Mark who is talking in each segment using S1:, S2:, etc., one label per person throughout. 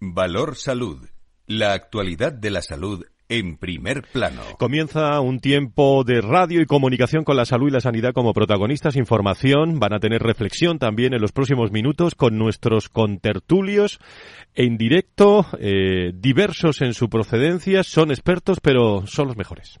S1: Valor Salud. La actualidad de la salud en primer plano.
S2: Comienza un tiempo de radio y comunicación con la salud y la sanidad como protagonistas. Información, van a tener reflexión también en los próximos minutos con nuestros contertulios en directo, eh, diversos en su procedencia, son expertos, pero son los mejores.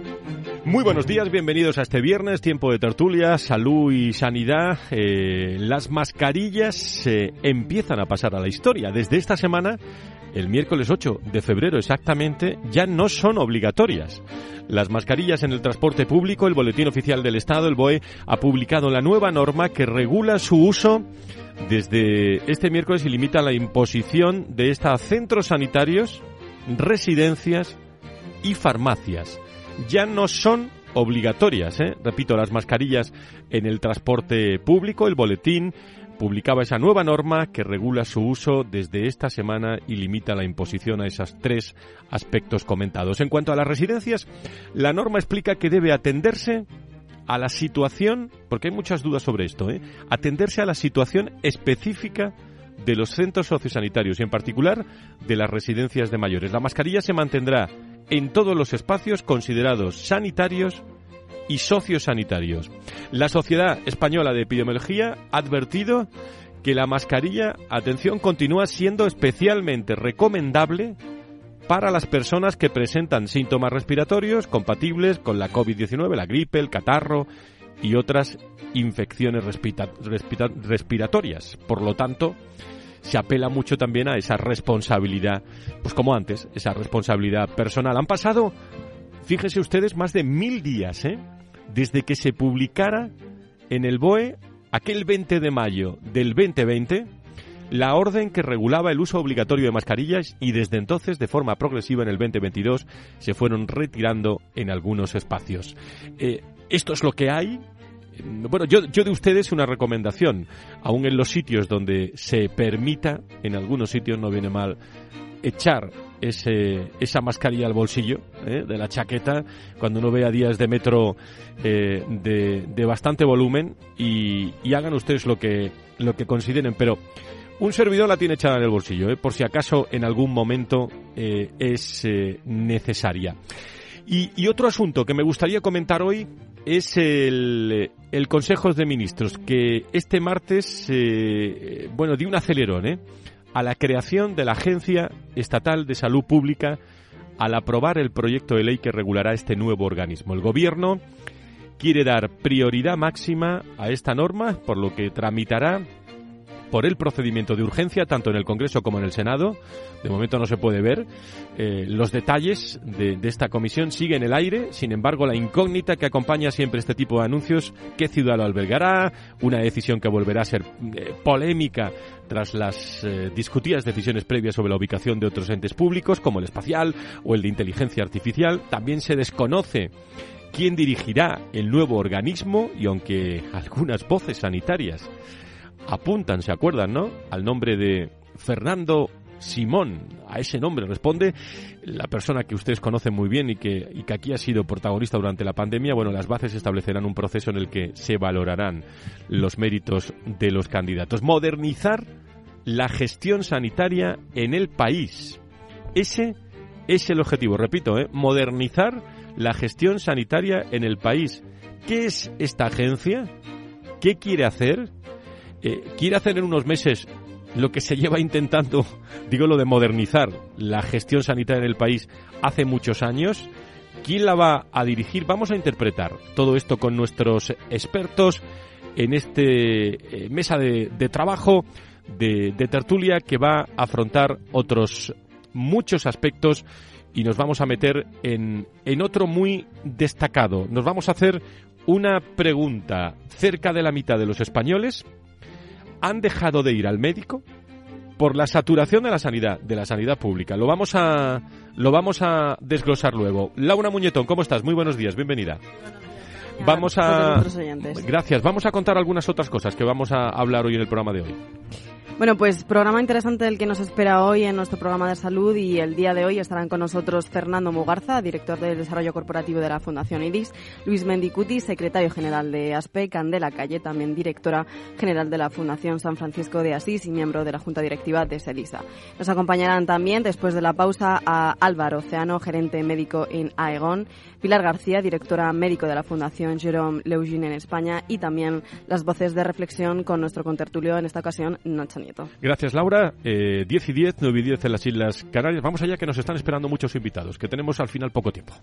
S2: Muy buenos días, bienvenidos a este viernes, tiempo de tertulia, salud y sanidad. Eh, las mascarillas se eh, empiezan a pasar a la historia. Desde esta semana, el miércoles 8 de febrero exactamente, ya no son obligatorias. Las mascarillas en el transporte público, el Boletín Oficial del Estado, el BOE, ha publicado la nueva norma que regula su uso desde este miércoles y limita la imposición de esta a centros sanitarios, residencias y farmacias. Ya no son obligatorias, ¿eh? repito, las mascarillas en el transporte público, el boletín publicaba esa nueva norma que regula su uso desde esta semana y limita la imposición a esos tres aspectos comentados. En cuanto a las residencias, la norma explica que debe atenderse a la situación, porque hay muchas dudas sobre esto, ¿eh? atenderse a la situación específica de los centros sociosanitarios y en particular de las residencias de mayores. La mascarilla se mantendrá en todos los espacios considerados sanitarios y sociosanitarios. La Sociedad Española de Epidemiología ha advertido que la mascarilla, atención, continúa siendo especialmente recomendable para las personas que presentan síntomas respiratorios compatibles con la COVID-19, la gripe, el catarro y otras infecciones respiratorias. Por lo tanto, se apela mucho también a esa responsabilidad, pues como antes, esa responsabilidad personal. Han pasado, fíjense ustedes, más de mil días, ¿eh? desde que se publicara en el BOE aquel 20 de mayo del 2020 la orden que regulaba el uso obligatorio de mascarillas y desde entonces, de forma progresiva en el 2022, se fueron retirando en algunos espacios. Eh, esto es lo que hay. Bueno, yo, yo de ustedes una recomendación, aún en los sitios donde se permita, en algunos sitios no viene mal, echar ese, esa mascarilla al bolsillo ¿eh? de la chaqueta cuando uno vea días de metro eh, de, de, bastante volumen y, hagan ustedes lo que, lo que consideren. Pero un servidor la tiene echada en el bolsillo, ¿eh? por si acaso en algún momento es necesaria. Y, otro asunto que me gustaría comentar hoy es el, el Consejo de Ministros, que este martes, bueno, dio un acelerón, ¿eh? a la creación de la Agencia Estatal de Salud Pública al aprobar el proyecto de ley que regulará este nuevo organismo. El Gobierno quiere dar prioridad máxima a esta norma, por lo que tramitará por el procedimiento de urgencia, tanto en el Congreso como en el Senado. De momento no se puede ver. Eh, los detalles de, esta comisión siguen en el aire. Sin embargo, la incógnita que acompaña siempre este tipo de anuncios, qué ciudad lo albergará, una decisión que volverá a ser eh, polémica tras las eh, discutidas decisiones previas sobre la ubicación de otros entes públicos, como el espacial o el de inteligencia artificial. También se desconoce quién dirigirá el nuevo organismo y aunque algunas voces sanitarias apuntan, se acuerdan, ¿no? Al nombre de Fernando Simón. A ese nombre responde la persona que ustedes conocen muy bien y que, y que, aquí ha sido protagonista durante la pandemia. Bueno, las bases establecerán un proceso en el que se valorarán los méritos de los candidatos. Modernizar la gestión sanitaria en el país. Ese es el objetivo. Repito, ¿eh? modernizar la gestión sanitaria en el país. ¿Qué es esta agencia? ¿Qué quiere hacer? Eh, quiere hacer en unos meses lo que se lleva intentando, digo lo de modernizar la gestión sanitaria en el país hace muchos años. ¿Quién la va a dirigir? Vamos a interpretar todo esto con nuestros expertos en este eh, mesa de, trabajo de, de, tertulia que va a afrontar otros muchos aspectos y nos vamos a meter en, en otro muy destacado. Nos vamos a hacer una pregunta. Cerca de la mitad de los españoles han dejado de ir al médico por la saturación de la sanidad, de la sanidad pública. Lo vamos a, lo vamos a desglosar luego. Laura Muñetón, ¿cómo estás? Muy buenos días, bienvenida. vamos a... Gracias. Vamos a contar algunas otras cosas que vamos a hablar hoy en el programa de hoy.
S3: Bueno, pues programa interesante el que nos espera hoy en nuestro programa de salud y el día de hoy estarán con nosotros Fernando Mugarza, director de Desarrollo Corporativo de la Fundación IDIS, Luis Mendicuti, secretario general de ASPE, Candela Calle, también directora general de la Fundación San Francisco de Asís y miembro de la Junta Directiva de SELISA. Nos acompañarán también, después de la pausa, a Álvaro Oceano, gerente médico en AEGON, Pilar García, directora médico de la Fundación Jerome Leugin en España y también las voces de reflexión con nuestro contertulio, en esta ocasión, Nacho Nieto.
S2: Gracias, Laura. Eh, 10 y 10, 9 y 10 en las Islas Canarias. Vamos allá que nos están esperando muchos invitados, que tenemos al final poco tiempo.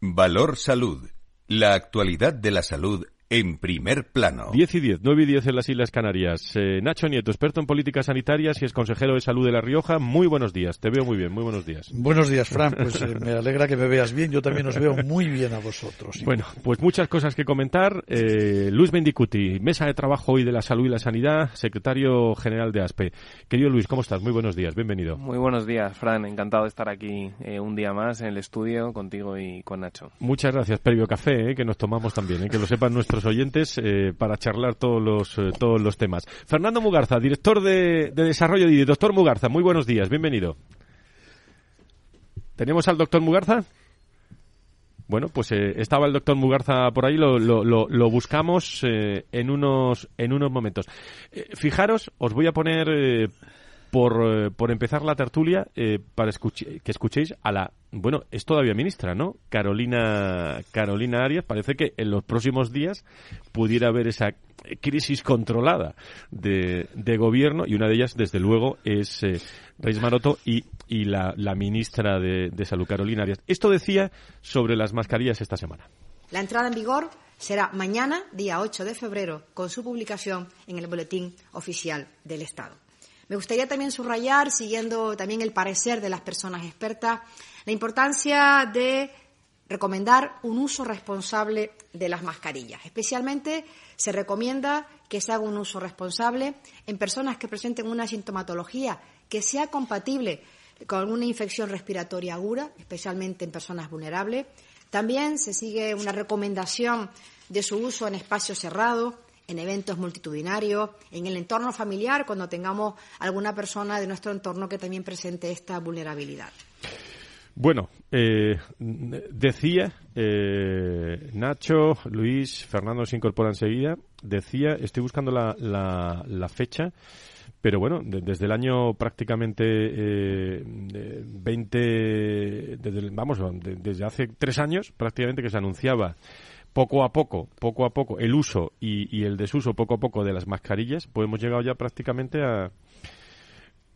S1: Valor Salud. La actualidad de la salud en primer plano.
S2: 10 y 10, 9 y 10 en las Islas Canarias. Eh, Nacho Nieto, experto en políticas sanitarias y es consejero de salud de La Rioja. Muy buenos días, te veo muy bien, muy buenos días.
S4: Buenos días, Fran. Pues eh, me alegra que me veas bien. Yo también os veo muy bien a vosotros.
S2: Bueno, pues muchas cosas que comentar. Eh, Luis Mendicuti, mesa de trabajo hoy de la salud y la sanidad, secretario general de ASPE. Querido Luis, ¿cómo estás? Muy buenos días, bienvenido.
S5: Muy buenos días, Fran. Encantado de estar aquí un día más en el estudio contigo y con Nacho.
S2: Muchas gracias, previo café, que nos tomamos también, que lo sepan nuestros oyentes para charlar todos los, eh, todos los temas. Fernando Mugarza, director de, desarrollo de Doctor Mugarza, muy buenos días, bienvenido. ¿Tenemos al doctor Mugarza? Bueno, pues eh, estaba el doctor Mugarza por ahí, lo, lo, lo, buscamos eh, en, unos, en unos momentos. fijaros, os voy a poner por, por empezar la tertulia para que escuchéis a la bueno, es todavía ministra, ¿no? Carolina, Carolina Arias, parece que en los próximos días pudiera haber esa crisis controlada de, gobierno y una de ellas, desde luego, es eh, Reis Maroto y, y la, ministra de, de Salud, Carolina Arias. Esto decía sobre las mascarillas esta semana.
S6: La entrada en vigor será mañana, día 8 de febrero, con su publicación en el Boletín Oficial del Estado. Me gustaría también subrayar, siguiendo también el parecer de las personas expertas, la importancia de recomendar un uso responsable de las mascarillas. Especialmente se recomienda que se haga un uso responsable en personas que presenten una sintomatología que sea compatible con una infección respiratoria aguda, especialmente en personas vulnerables. También se sigue una recomendación de su uso en espacios cerrados, en eventos multitudinarios, en el entorno familiar, cuando tengamos alguna persona de nuestro entorno que también presente esta vulnerabilidad.
S2: Bueno, eh, decía eh, Nacho, Luis, Fernando se incorpora enseguida. Decía, estoy buscando la, la, fecha, pero bueno, desde el año prácticamente eh, 20, desde, vamos, desde hace tres años prácticamente que se anunciaba poco a poco, poco a poco, el uso y, y el desuso poco a poco de las mascarillas, pues hemos llegado ya prácticamente a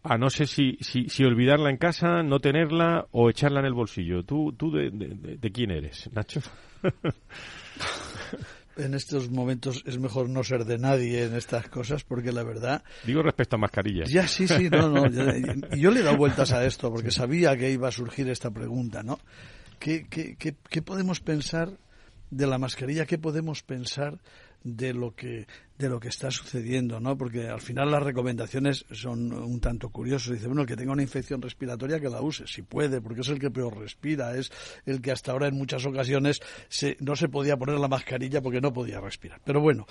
S2: a no sé si, si, si, olvidarla en casa, no tenerla o echarla en el bolsillo. ¿Tú, tú de, de, quién eres, Nacho?
S4: en estos momentos es mejor no ser de nadie en estas cosas porque la verdad...
S2: Digo respecto a mascarillas.
S4: Ya, sí, sí, no, no. y yo le he dado vueltas a esto porque sabía que iba a surgir esta pregunta, ¿no? ¿Qué, qué, qué, qué podemos pensar de la mascarilla? ¿Qué podemos pensar de lo que de lo que está sucediendo, ¿no? Porque al final las recomendaciones son un tanto curiosas. Dice, bueno, el que tenga una infección respiratoria que la use, si puede, porque es el que peor respira, es el que hasta ahora en muchas ocasiones se, no se podía poner la mascarilla porque no podía respirar. Pero bueno,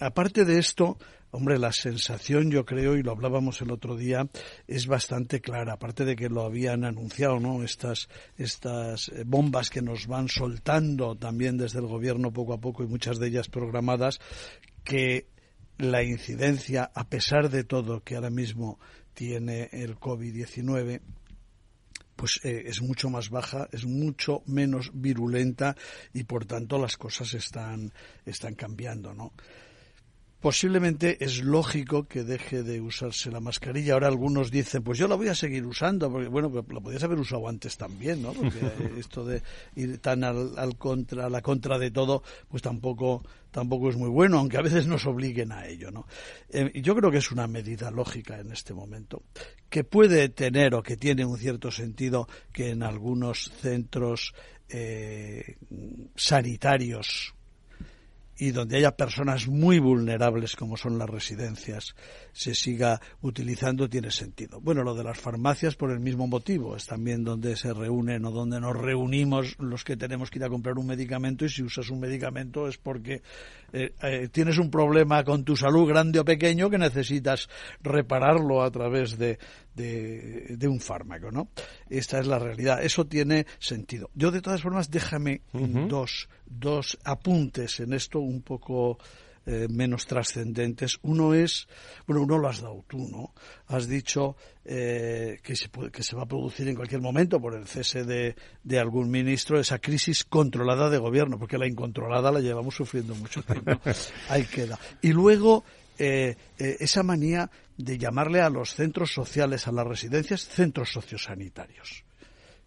S4: aparte de esto, hombre, la sensación yo creo, y lo hablábamos el otro día, es bastante clara. Aparte de que lo habían anunciado, ¿no? Estas, estas eh, bombas que nos van soltando también desde el gobierno poco a poco y muchas de ellas programadas, que la incidencia, a pesar de todo que ahora mismo tiene el COVID-19, pues eh, es mucho más baja, es mucho menos virulenta y por tanto las cosas están, están cambiando, ¿no? Posiblemente es lógico que deje de usarse la mascarilla. Ahora algunos dicen, pues yo la voy a seguir usando, porque bueno, la podías haber usado antes también, ¿no? Porque esto de ir tan al, contra, a la contra de todo, pues tampoco, tampoco es muy bueno, aunque a veces nos obliguen a ello, ¿no? Eh, yo creo que es una medida lógica en este momento, que puede tener o que tiene un cierto sentido que en algunos centros eh, sanitarios y donde haya personas muy vulnerables como son las residencias se siga utilizando tiene sentido. Bueno, lo de las farmacias por el mismo motivo, es también donde se reúnen o donde nos reunimos los que tenemos que ir a comprar un medicamento y si usas un medicamento es porque eh, eh, tienes un problema con tu salud grande o pequeño que necesitas repararlo a través de, de, un fármaco, ¿no? Esta es la realidad. Eso tiene sentido. Yo, de todas formas, déjame dos, dos apuntes en esto un poco eh, menos trascendentes. Uno es, bueno, uno lo has dado tú, ¿no? Has dicho eh, que, se que se va a producir en cualquier momento por el cese de, de, algún ministro esa crisis controlada de gobierno, porque la incontrolada la llevamos sufriendo mucho tiempo. Ahí queda. Y luego eh, eh, esa manía de llamarle a los centros sociales, a las residencias, centros sociosanitarios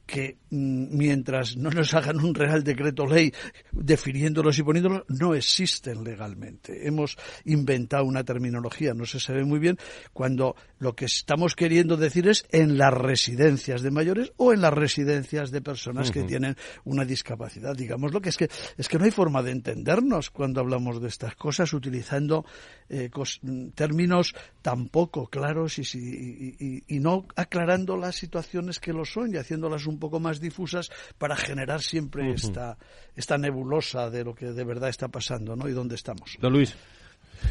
S4: que mm, mientras no nos hagan un real decreto ley definiéndolos y poniéndolos, no existen legalmente. Hemos inventado una terminología, no se sabe muy bien, cuando lo que estamos queriendo decir es en las residencias de mayores o en las residencias de personas que tienen una discapacidad. Digamos lo que es que es que no hay forma de entendernos cuando hablamos de estas cosas utilizando eh, términos tan poco claros y, y, no aclarando las situaciones que lo son y haciéndolas un poco más difusas para generar siempre esta, esta nebulosa de lo que de verdad está pasando ¿no? y dónde estamos.
S2: Don Luis.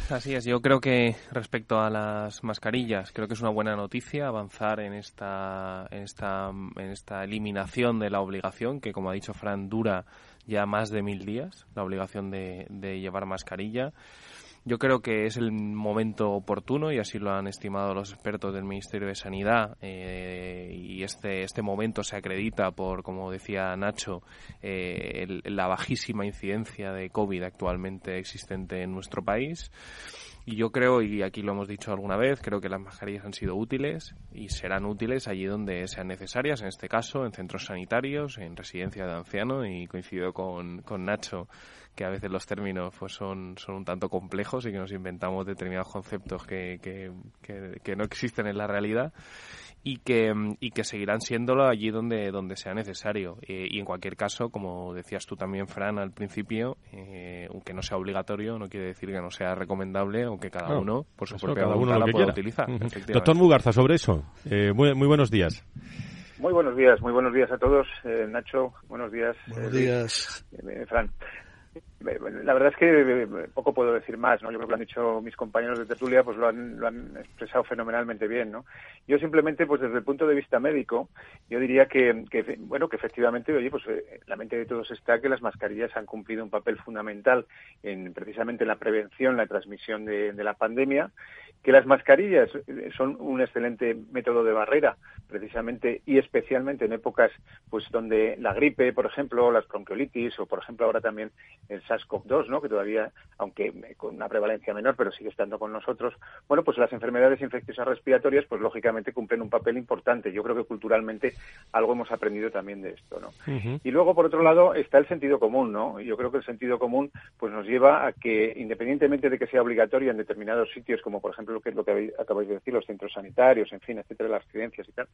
S5: Así es, yo creo que respecto a las mascarillas, creo que es una buena noticia avanzar en esta, en esta, en esta eliminación de la obligación, que como ha dicho Fran, dura ya más de mil días, la obligación de, de llevar mascarilla. Yo creo que es el momento oportuno y así lo han estimado los expertos del Ministerio de Sanidad eh, y este, este momento se acredita por, como decía Nacho, eh, la bajísima incidencia de COVID actualmente existente en nuestro país. Y yo creo, y aquí lo hemos dicho alguna vez, creo que las mascarillas han sido útiles y serán útiles allí donde sean necesarias, en este caso en centros sanitarios, en residencias de ancianos, y coincido con, con Nacho que a veces los términos pues son, son un tanto complejos y que nos inventamos determinados conceptos que, que, que, no existen en la realidad y que, y que seguirán siéndolo allí donde, donde sea necesario. Eh, y en cualquier caso, como decías tú también, Fran, al principio, eh, aunque no sea obligatorio, no quiere decir que no sea recomendable o que cada uno, por su propia voluntad, la pueda utilizar.
S2: Doctor Mugarza, sobre eso, eh, muy, muy buenos días.
S7: Muy buenos días, muy buenos días a todos. Nacho, buenos días.
S4: Buenos días.
S7: Fran. La verdad es que poco puedo decir más, ¿no? Yo creo que lo han dicho mis compañeros de tertulia, pues lo han, lo han expresado fenomenalmente bien, ¿no? Yo simplemente, pues desde el punto de vista médico, yo diría que, que bueno, que efectivamente, oye, pues eh, la mente de todos está que las mascarillas han cumplido un papel fundamental en precisamente en la prevención, la transmisión de la pandemia que las mascarillas eh, son un excelente método de barrera, precisamente y especialmente en épocas pues donde la gripe, por ejemplo, las bronquiolitis o por ejemplo ahora también el SARS-CoV-2, ¿no? que todavía aunque con una prevalencia menor, pero sigue estando con nosotros. Bueno, pues las enfermedades infecciosas respiratorias pues lógicamente cumplen un papel importante. Yo creo que culturalmente algo hemos aprendido también de esto, ¿no? Y luego por otro lado está el sentido común, ¿no? Yo creo que el sentido común pues nos lleva a que independientemente de que sea obligatorio en determinados sitios como por ejemplo lo que lo que acabáis de decir, los centros sanitarios, en fin, etcétera, las residencias y tal.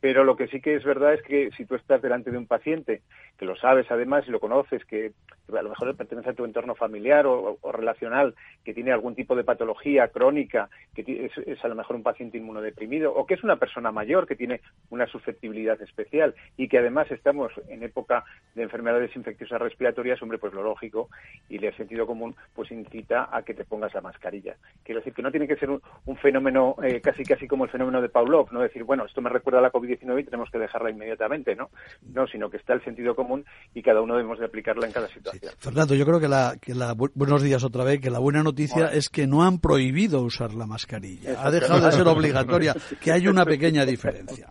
S7: Pero lo que sí que es verdad es que si tú estás delante de un paciente, que lo sabes además y lo conoces, que a lo mejor pertenece a tu entorno familiar o, relacional, que tiene algún tipo de patología crónica, que es, a lo mejor un paciente inmunodeprimido, o que es una persona mayor que tiene una susceptibilidad especial y que además estamos en época de enfermedades infecciosas respiratorias, hombre, pues lo lógico y el sentido común pues incita a que te pongas la mascarilla. Quiero decir que no tiene que ser un, un, fenómeno eh, casi casi como el fenómeno de Pavlov, no decir, bueno, esto me recuerda a la COVID-19 y tenemos que dejarla inmediatamente, ¿no? No, sino que está el sentido común y cada uno debemos de aplicarla en cada situación.
S4: Fernando, yo creo que la, que la buenos días otra vez, que la buena noticia es que no han prohibido usar la mascarilla, ha dejado de ser obligatoria, que hay una pequeña diferencia.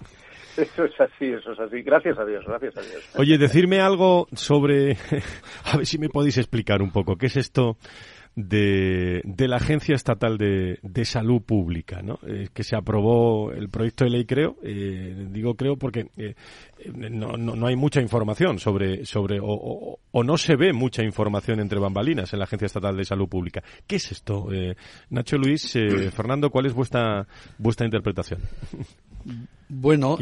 S7: Eso es así, eso es así. Gracias a Dios, gracias a Dios.
S2: Oye, decirme algo sobre, a ver si me podéis explicar un poco, ¿qué es esto de, de la Agencia Estatal de, de Salud Pública, ¿no? Eh, que se aprobó el proyecto de ley, creo. Eh, digo creo porque eh, no, no, no, hay mucha información sobre, sobre o, o, no se ve mucha información entre bambalinas en la Agencia Estatal de Salud Pública. ¿Qué es esto? Nacho Luis, Fernando, ¿cuál es vuestra, vuestra interpretación?
S4: Bueno,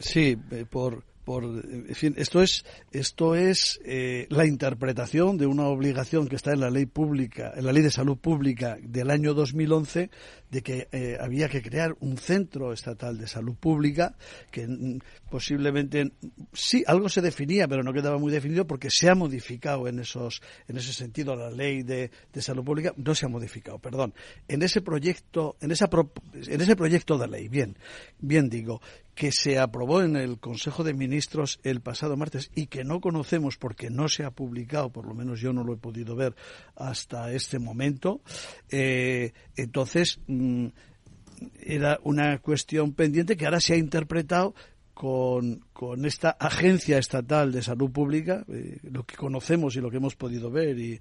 S4: sí, por, por en fin, esto es esto es eh, la interpretación de una obligación que está en la ley pública, en la ley de salud pública del año 2011 de que eh, había que crear un centro estatal de salud pública que mm, posiblemente sí algo se definía pero no quedaba muy definido porque se ha modificado en esos en ese sentido la ley de, de salud pública. No se ha modificado perdón. En ese proyecto en esa en ese proyecto de ley bien bien digo que se aprobó en el Consejo de Ministros el pasado martes y que no conocemos porque no se ha publicado, por lo menos yo no lo he podido ver hasta este momento, eh, entonces mm, era una cuestión pendiente que ahora se ha interpretado con, con, esta agencia estatal de salud pública, eh, lo que conocemos y lo que hemos podido ver y,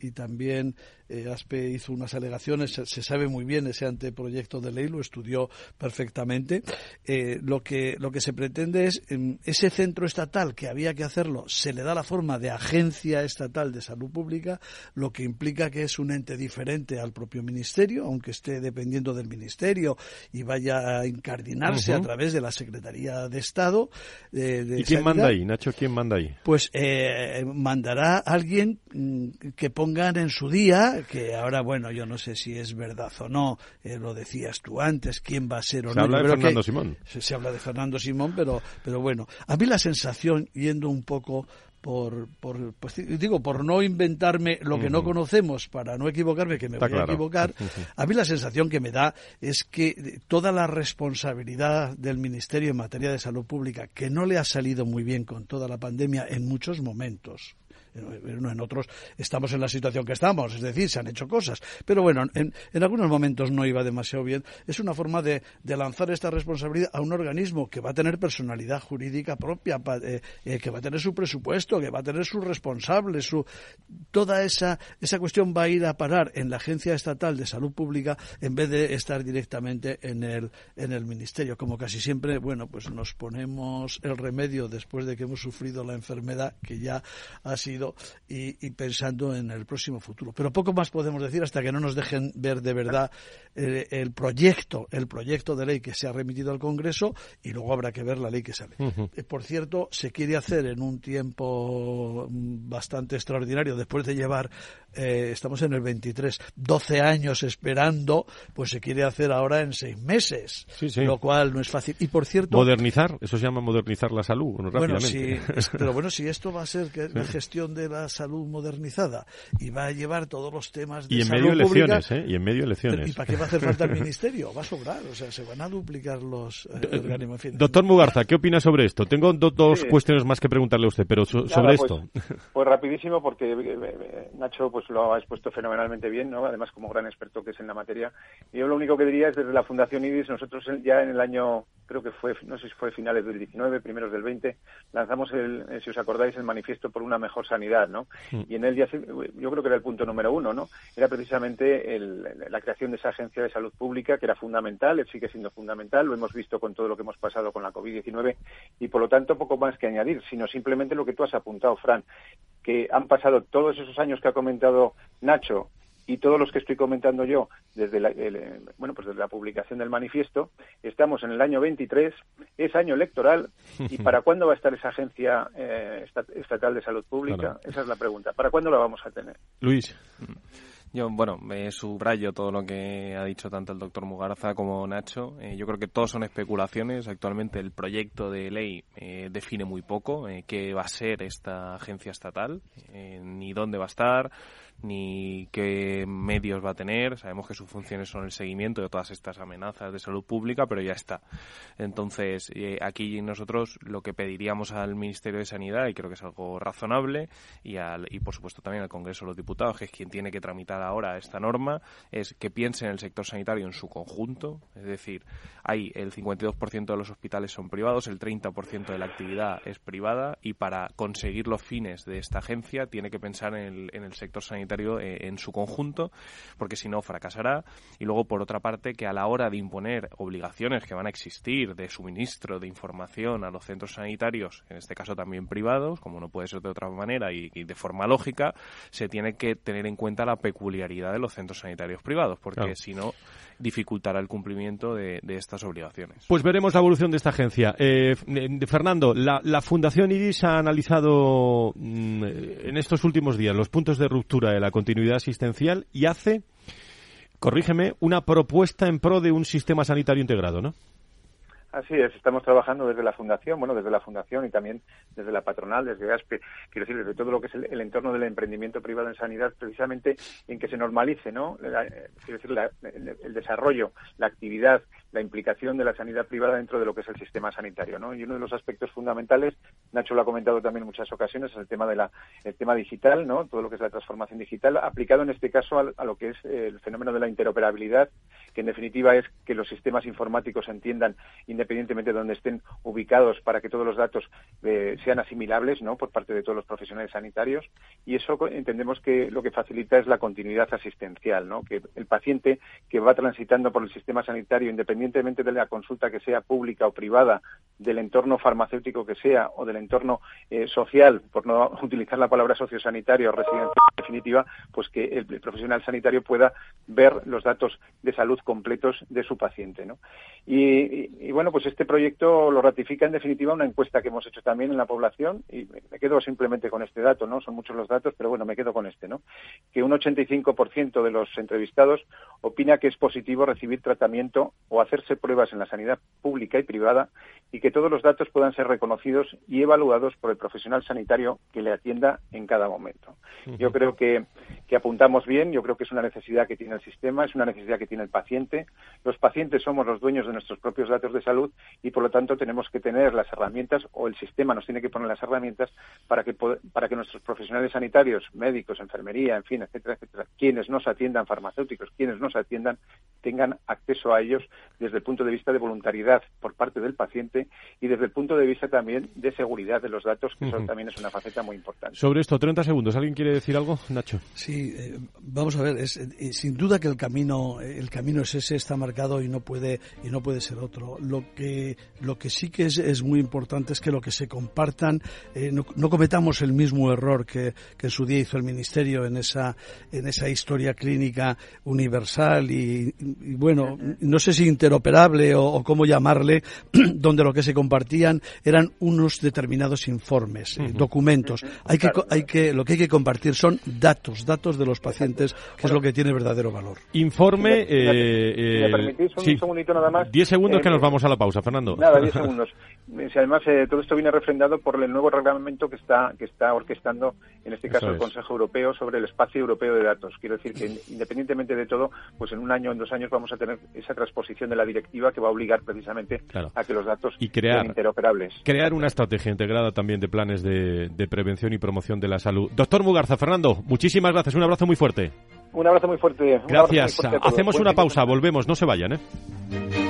S4: y también eh, ASPE hizo unas alegaciones, se, sabe muy bien ese anteproyecto de ley, lo estudió perfectamente. Eh, lo, que, lo que se pretende es, en ese centro estatal que había que hacerlo, se le da la forma de agencia estatal de salud pública, lo que implica que es un ente diferente al propio ministerio, aunque esté dependiendo del ministerio y vaya a incardinarse a través de la Secretaría de Estado.
S2: de ¿Y quién manda ahí, Nacho? ¿Quién manda ahí?
S4: Pues eh, mandará alguien mm, que ponga pongan en su día, que ahora, bueno, yo no sé si es verdad o no, eh, lo decías tú antes, quién va a ser o
S2: se Habla de Fernando Simón.
S4: Se, habla de Fernando Simón, pero, pero bueno, a mí la sensación, yendo un poco por, por pues, digo por no inventarme lo que no conocemos para no equivocarme que me voy a equivocar a mí la sensación que me da es que toda la responsabilidad del ministerio en materia de salud pública que no le ha salido muy bien con toda la pandemia en muchos momentos en otros estamos en la situación que estamos, es decir, se han hecho cosas. Pero bueno, en, algunos momentos no iba demasiado bien. Es una forma de, lanzar esta responsabilidad a un organismo que va a tener personalidad jurídica propia, eh, eh, que va a tener su presupuesto, que va a tener sus responsables, su, toda esa, esa cuestión va a ir a parar en la Agencia Estatal de Salud Pública en vez de estar directamente en el, en el Ministerio. Como casi siempre, bueno, pues nos ponemos el remedio después de que hemos sufrido la enfermedad que ya ha sido y, pensando en el próximo futuro. Pero poco más podemos decir hasta que no nos dejen ver de verdad el proyecto, el proyecto de ley que se ha remitido al Congreso y luego habrá que ver la ley que sale. Eh, por cierto, se quiere hacer en un tiempo mm, bastante extraordinario después de llevar eh, estamos en el 23, 12 años esperando, pues se quiere hacer ahora en seis meses, lo cual no es fácil. Y por cierto...
S2: Modernizar, eso se llama modernizar la salud,
S4: bueno, pero bueno, si esto va a ser que la gestión de la salud modernizada y va a llevar todos los temas de
S2: y en
S4: salud
S2: medio elecciones, ¿eh? Y en medio elecciones.
S4: ¿Y para qué va a hacer falta el ministerio? Va a sobrar, o sea, se van a duplicar los eh, organismos.
S2: Doctor Mugarza, ¿qué opina sobre esto? Tengo dos cuestiones más que preguntarle a usted, pero sobre
S7: pues,
S2: esto.
S7: Pues rapidísimo, porque Nacho, pues lo ha expuesto fenomenalmente bien, ¿no? Además, como gran experto que es en la materia. Yo lo único que diría es desde la Fundación IDIS, nosotros ya en el año, creo que fue, no sé si fue finales del 19, primeros del 20, lanzamos, el, eh, si os acordáis, el manifiesto por una mejor sanidad, ¿no? Mm. Y en él ya, yo creo que era el punto número uno, ¿no? Era precisamente la creación de esa agencia de salud pública, que era fundamental, sigue siendo fundamental, lo hemos visto con todo lo que hemos pasado con la COVID-19, y por lo tanto poco más que añadir, sino simplemente lo que tú has apuntado, Fran, que han pasado todos esos años que ha comentado Nacho y todos los que estoy comentando yo desde la, bueno pues desde la publicación del manifiesto estamos en el año 23 es año electoral y para cuándo va a estar esa agencia eh, estatal de salud pública esa es la pregunta. Para cuándo la vamos a tener
S2: Luis.
S5: Yo, bueno, me subrayo todo lo que ha dicho tanto el doctor Mugarza como Nacho. Eh, yo creo que todos son especulaciones. Actualmente el proyecto de ley eh, define muy poco qué va a ser esta agencia estatal, ni dónde va a estar, ni qué medios va a tener. Sabemos que sus funciones son el seguimiento de todas estas amenazas de salud pública, pero ya está. Entonces, eh, aquí nosotros lo que pediríamos al Ministerio de Sanidad, y creo que es algo razonable, y, al, y por supuesto también al Congreso de los Diputados, que es quien tiene que tramitar ahora esta norma, es que piense en el sector sanitario en su conjunto. Es decir, hay el 52% de los hospitales son privados, el 30% de la actividad es privada, y para conseguir los fines de esta agencia tiene que pensar en el, en el sector sanitario sanitario eh, en su conjunto, porque si no fracasará. Y luego, por otra parte, que a la hora de imponer obligaciones que van a existir de suministro de información a los centros sanitarios, en este caso también privados, como no puede ser de otra manera y, de forma lógica, se tiene que tener en cuenta la peculiaridad de los centros sanitarios privados, porque si no dificultará el cumplimiento de, estas obligaciones.
S2: Pues veremos la evolución de esta agencia. Eh, eh, Fernando, la, Fundación IRIS ha analizado mm, en estos últimos días los puntos de ruptura de la continuidad asistencial y hace, corrígeme, una propuesta en pro de un sistema sanitario integrado, ¿no?
S7: Así es, estamos trabajando desde la Fundación, bueno, desde la Fundación y también desde la patronal, desde ASPE, quiero decir, desde todo lo que es el, entorno del emprendimiento privado en sanidad, precisamente en que se normalice, ¿no? Eh, quiero decir, el, desarrollo, la actividad, la implicación de la sanidad privada dentro de lo que es el sistema sanitario, ¿no? Y uno de los aspectos fundamentales, Nacho lo ha comentado también en muchas ocasiones, es el tema de la, el tema digital, ¿no? Todo lo que es la transformación digital, aplicado en este caso a, a lo que es el fenómeno de la interoperabilidad, que en definitiva es que los sistemas informáticos entiendan independientemente de donde estén ubicados, para que todos los datos eh, sean asimilables ¿no? por parte de todos los profesionales sanitarios. Y eso entendemos que lo que facilita es la continuidad asistencial, ¿no? que el paciente que va transitando por el sistema sanitario, independientemente de la consulta que sea pública o privada, del entorno farmacéutico que sea o del entorno eh, social, por no utilizar la palabra sociosanitario o residencial en definitiva, pues que el, profesional sanitario pueda ver los datos de salud completos de su paciente. ¿no? y bueno, pues este proyecto lo ratifica en definitiva una encuesta que hemos hecho también en la población y me quedo simplemente con este dato, ¿no? Son muchos los datos, pero bueno, me quedo con este, ¿no? Que un 85% de los entrevistados opina que es positivo recibir tratamiento o hacerse pruebas en la sanidad pública y privada y que todos los datos puedan ser reconocidos y evaluados por el profesional sanitario que le atienda en cada momento. Yo creo que, que apuntamos bien, yo creo que es una necesidad que tiene el sistema, es una necesidad que tiene el paciente. Los pacientes somos los dueños de nuestros propios datos de salud y por lo tanto tenemos que tener las herramientas o el sistema nos tiene que poner las herramientas para que para que nuestros profesionales sanitarios, médicos, enfermería, en fin, etcétera, etcétera, quienes nos atiendan farmacéuticos, quienes nos atiendan tengan acceso a ellos desde el punto de vista de voluntariedad por parte del paciente y desde el punto de vista también de seguridad de los datos, que eso también es una faceta muy importante.
S2: Sobre esto, 30 segundos. ¿Alguien quiere decir algo, Nacho?
S4: Sí, eh, vamos a ver, es, eh, sin duda que el camino el camino es ese, está marcado y no puede y no puede ser otro. Lo que lo que sí que es, muy importante es que lo que se compartan, eh, no, cometamos el mismo error que, en su día hizo el Ministerio en esa, en esa historia clínica universal y, bueno, no sé si interoperable o, cómo llamarle, donde lo que se compartían eran unos determinados informes, eh, documentos. Hay que, hay que, lo que hay que compartir son datos, datos de los pacientes, que es lo que tiene verdadero valor.
S2: Informe.
S7: Eh, me permitís un segundito nada más.
S2: Diez segundos que nos vamos a la pausa, Fernando.
S7: Nada, diez segundos. además, eh, todo esto viene refrendado por el nuevo reglamento que está, que está orquestando, en este caso, el Consejo Europeo sobre el espacio europeo de datos. Quiero decir que, independientemente de todo, pues en un año o en dos años vamos a tener esa transposición de la directiva que va a obligar precisamente a que los datos sean interoperables.
S2: Crear una estrategia integrada también de planes de, prevención y promoción de la salud. Doctor Mugarza, Fernando, muchísimas gracias. Un abrazo muy fuerte.
S7: Un abrazo muy fuerte.
S2: Gracias. Hacemos una pausa, volvemos, no se vayan. ¿eh?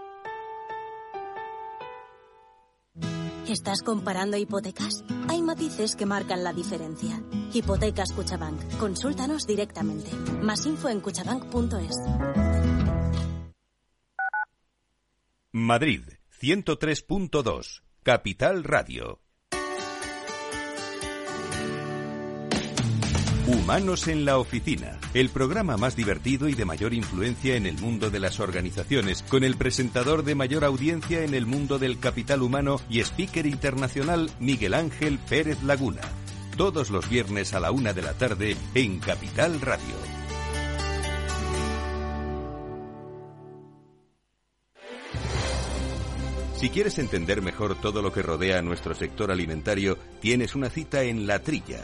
S8: ¿Estás comparando hipotecas? Hay matices que marcan la diferencia. Hipotecas Cuchabank. Consúltanos directamente. Más info en cuchabank.es.
S1: Madrid, 103.2. Capital Radio. Humanos en la Oficina, el programa más divertido y de mayor influencia en el mundo de las organizaciones, con el presentador de mayor audiencia en el mundo del capital humano y speaker internacional Miguel Ángel Pérez Laguna. Todos los viernes a la una de la tarde en Capital Radio. Si quieres entender mejor todo lo que rodea a nuestro sector alimentario, tienes una cita en La Trilla.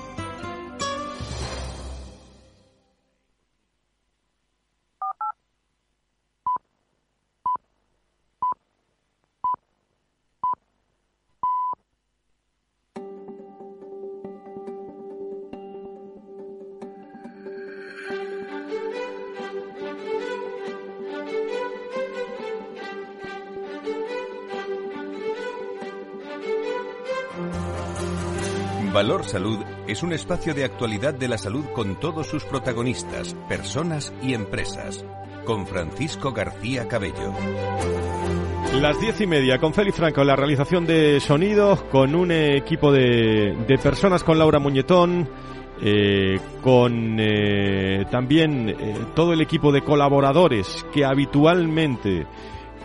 S1: Valor Salud es un espacio de actualidad de la salud con todos sus protagonistas, personas y empresas. Con Francisco García Cabello.
S2: Las diez y media con Félix Franco, la realización de sonido, con un equipo de, de personas, con Laura Muñetón, eh, con eh, también eh, todo el equipo de colaboradores que habitualmente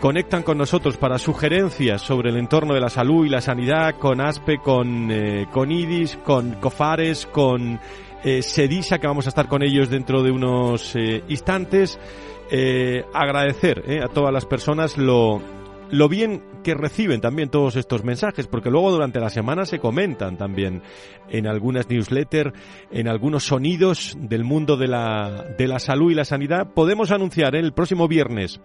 S2: conectan con nosotros para sugerencias sobre el entorno de la salud y la sanidad, con ASPE, con, eh, con IDIS, con COFARES, con eh, SEDISA, que vamos a estar con ellos dentro de unos eh, instantes. agradecer a todas las personas lo, lo bien que reciben también todos estos mensajes, porque luego durante la semana se comentan también en algunas newsletters, en algunos sonidos del mundo de la, de la salud y la sanidad. Podemos anunciar el próximo viernes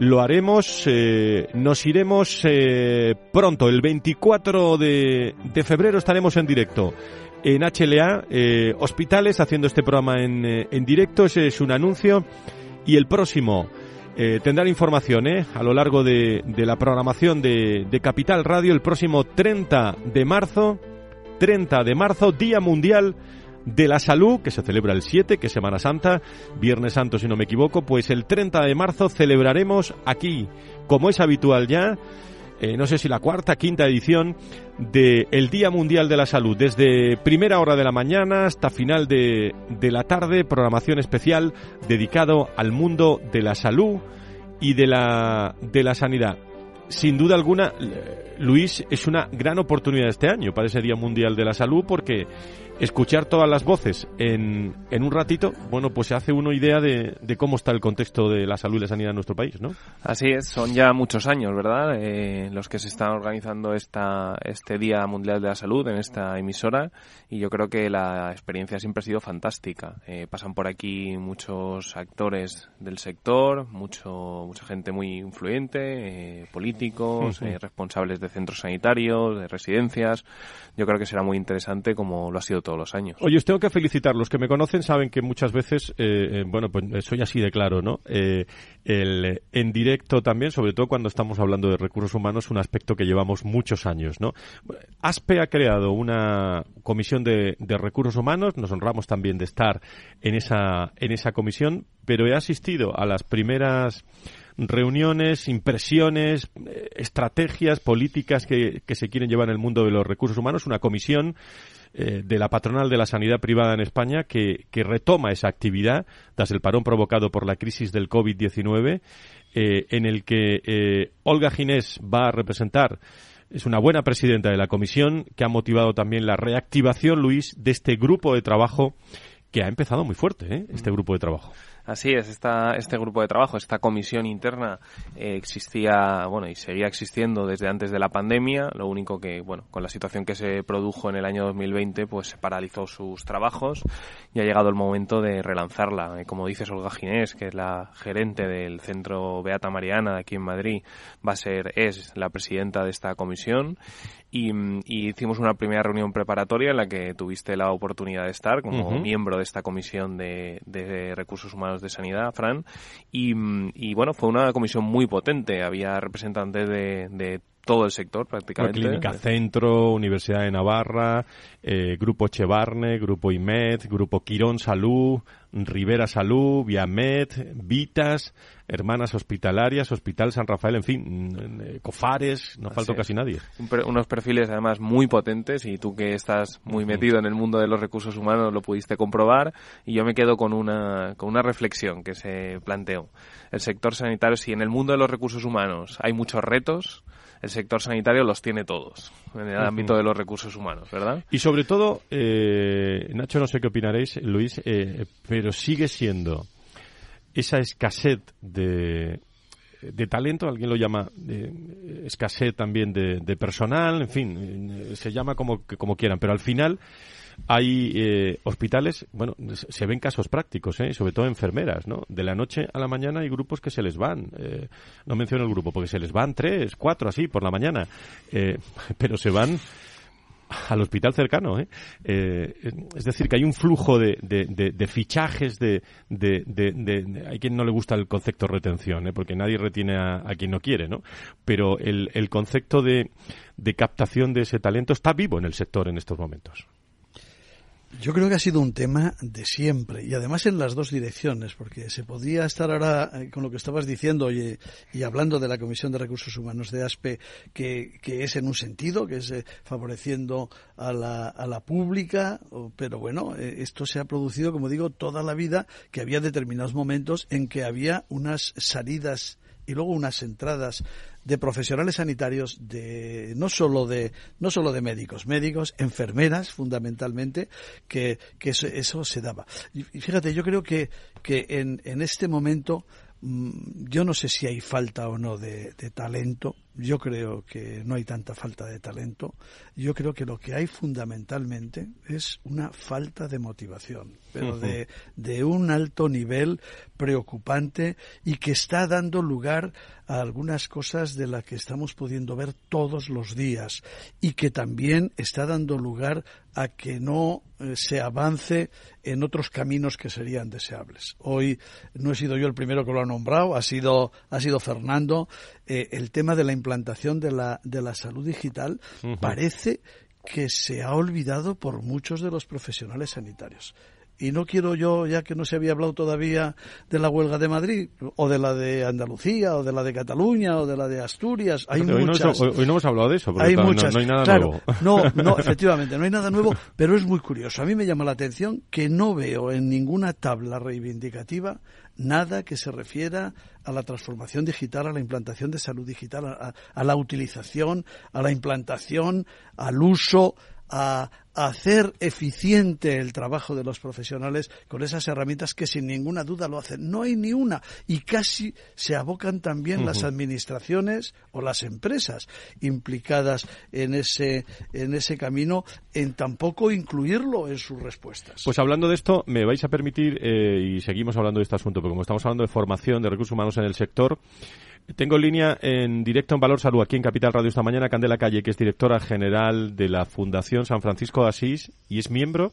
S2: lo haremos, eh, nos iremos eh, pronto, el 24 de, de, febrero estaremos en directo. En HLA, eh, Hospitales, haciendo este programa en, eh, en directo, ese es un anuncio, y el próximo eh, tendrán información a lo largo de, de la programación de, de Capital Radio, el próximo 30 de marzo, 30 de marzo, Día Mundial de la Salud, que se celebra el 7, que es Semana Santa, Viernes Santo si no me equivoco, pues el 30 de marzo celebraremos aquí, como es habitual ya, eh, no sé si la cuarta, quinta edición del Día Mundial de la Salud, desde primera hora de la mañana hasta final de, de la tarde, programación especial dedicado al mundo de la salud y de la, de la sanidad. Sin duda alguna, Luis, es una gran oportunidad este año para ese Día Mundial de la Salud porque escuchar todas las voces en, en un ratito, bueno, pues se hace uno idea de, de, cómo está el contexto de la salud y la sanidad en nuestro país, ¿no?
S5: Así es, son ya muchos años, ¿verdad? Eh, los que se están organizando esta, este Día Mundial de la Salud en esta emisora y yo creo que la experiencia siempre ha sido fantástica. Eh, pasan por aquí muchos actores del sector, mucho, mucha gente muy influyente, eh, políticos, eh, responsables de centros sanitarios, de residencias. Yo creo que será muy interesante como lo ha sido todos los años.
S2: Oye, os tengo que felicitar. Los que me conocen saben que muchas veces, eh, eh, bueno, pues soy así de claro, ¿no? Eh, el, en directo también, sobre todo cuando estamos hablando de recursos humanos, un aspecto que llevamos muchos años, ¿no? ASPE ha creado una comisión de, recursos humanos, nos honramos también de estar en esa, en esa comisión, pero he asistido a las primeras reuniones, impresiones, estrategias políticas que, que, se quieren llevar en el mundo de los recursos humanos, una comisión eh, de la patronal de la sanidad privada en España que, que retoma esa actividad tras el parón provocado por la crisis del COVID-19, eh, en el que eh, Olga Ginés va a representar es una buena presidenta de la comisión que ha motivado también la reactivación, Luis, de este grupo de trabajo que ha empezado muy fuerte, ¿eh? este grupo de trabajo.
S5: Así es, esta, este grupo de trabajo, esta comisión interna eh, existía, bueno, y seguía existiendo desde antes de la pandemia. Lo único que, bueno, con la situación que se produjo en el año 2020, pues se paralizó sus trabajos y ha llegado el momento de relanzarla. Eh, como dices, Olga Ginés, que es la gerente del Centro Beata Mariana de aquí en Madrid, va a ser, es la presidenta de esta comisión y, y, hicimos una primera reunión preparatoria en la que tuviste la oportunidad de estar como uh -huh. miembro de esta comisión de, de, recursos humanos de sanidad, Fran, y, y, bueno, fue una comisión muy potente, había representantes de, de todo el sector prácticamente.
S2: Clínica Centro, Universidad de Navarra, eh, Grupo Chevarne, Grupo IMED, Grupo Quirón Salud, Rivera Salud, Viamed, Vitas, Hermanas Hospitalarias, Hospital San Rafael, en fin, eh, Cofares, no falta casi nadie.
S5: unos perfiles además muy potentes y tú que estás muy metido en el mundo de los recursos humanos lo pudiste comprobar y yo me quedo con una, con una reflexión que se planteó. El sector sanitario, si en el mundo de los recursos humanos hay muchos retos, el sector sanitario los tiene todos en el ámbito de los recursos humanos, ¿verdad?
S2: Y sobre todo, eh, Nacho, no sé qué opinaréis, Luis, eh, pero sigue siendo esa escasez de, de talento, alguien lo llama de, escasez también de, de, personal, en fin, eh, se llama como, como quieran, pero al final hay eh, hospitales, bueno, se ven casos prácticos, ¿eh? sobre todo enfermeras, ¿no? De la noche a la mañana hay grupos que se les van. Eh, no menciono el grupo, porque se les van tres, cuatro, así, por la mañana. Eh, pero se van al hospital cercano. ¿eh? Eh, es decir, que hay un flujo de, de, de, fichajes, de, Hay quien no le gusta el concepto retención, ¿eh? porque nadie retiene a, quien no quiere, ¿no? Pero el, el concepto de captación de ese talento está vivo en el sector en estos momentos.
S4: Yo creo que ha sido un tema de siempre y además en las dos direcciones, porque se podía estar ahora eh, con lo que estabas diciendo y, y hablando de la Comisión de Recursos Humanos de ASPE, que, que es en un sentido, que es eh, favoreciendo a la, a la pública, pero bueno, eh, esto se ha producido, como digo, toda la vida, que había determinados momentos en que había unas salidas y luego unas entradas de profesionales sanitarios de no solo de no solo de médicos médicos enfermeras fundamentalmente que, que eso, eso, se daba. Y fíjate yo creo que que en, en este momento mm, yo no sé si hay falta o no de, de talento yo creo que no hay tanta falta de talento. Yo creo que lo que hay fundamentalmente es una falta de motivación, pero de, de un alto nivel preocupante y que está dando lugar a algunas cosas de las que estamos pudiendo ver todos los días y que también está dando lugar a que no eh, se avance en otros caminos que serían deseables. Hoy no he sido yo el primero que lo ha nombrado, ha sido, ha sido Fernando. Eh, el tema de la implantación de la, de la salud digital parece que se ha olvidado por muchos de los profesionales sanitarios. Y no quiero yo, ya que no se había hablado todavía de la huelga de Madrid, o de la de Andalucía, o de la de Cataluña, o de la de Asturias. Hay
S2: hoy
S4: muchas.
S2: No, hoy, no hemos hablado de eso,
S4: hay
S2: no,
S4: muchas.
S2: No, hay nada
S4: claro,
S2: nuevo.
S4: No, no, efectivamente, no hay nada nuevo, pero es muy curioso. A mí me llama la atención que no veo en ninguna tabla reivindicativa nada que se refiera a la transformación digital, a la implantación de salud digital, a, a la utilización, a la implantación, al uso, a, hacer eficiente el trabajo de los profesionales con esas herramientas que sin ninguna duda lo hacen. No hay ni una y casi se abocan también las administraciones o las empresas implicadas en ese en ese camino en tampoco incluirlo en sus respuestas.
S2: Pues hablando de esto, me vais a permitir eh, y seguimos hablando de este asunto, porque como estamos hablando de formación de recursos humanos en el sector, tengo en línea en directo en Valor Salud aquí en Capital Radio. Esta mañana Candela Calle, que es directora general de la Fundación San Francisco de Asís y es miembro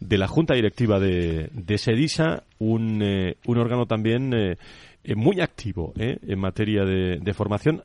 S2: de la Junta Directiva de, de SEDISA, un, eh, un órgano también eh, eh, muy activo en materia de, de formación,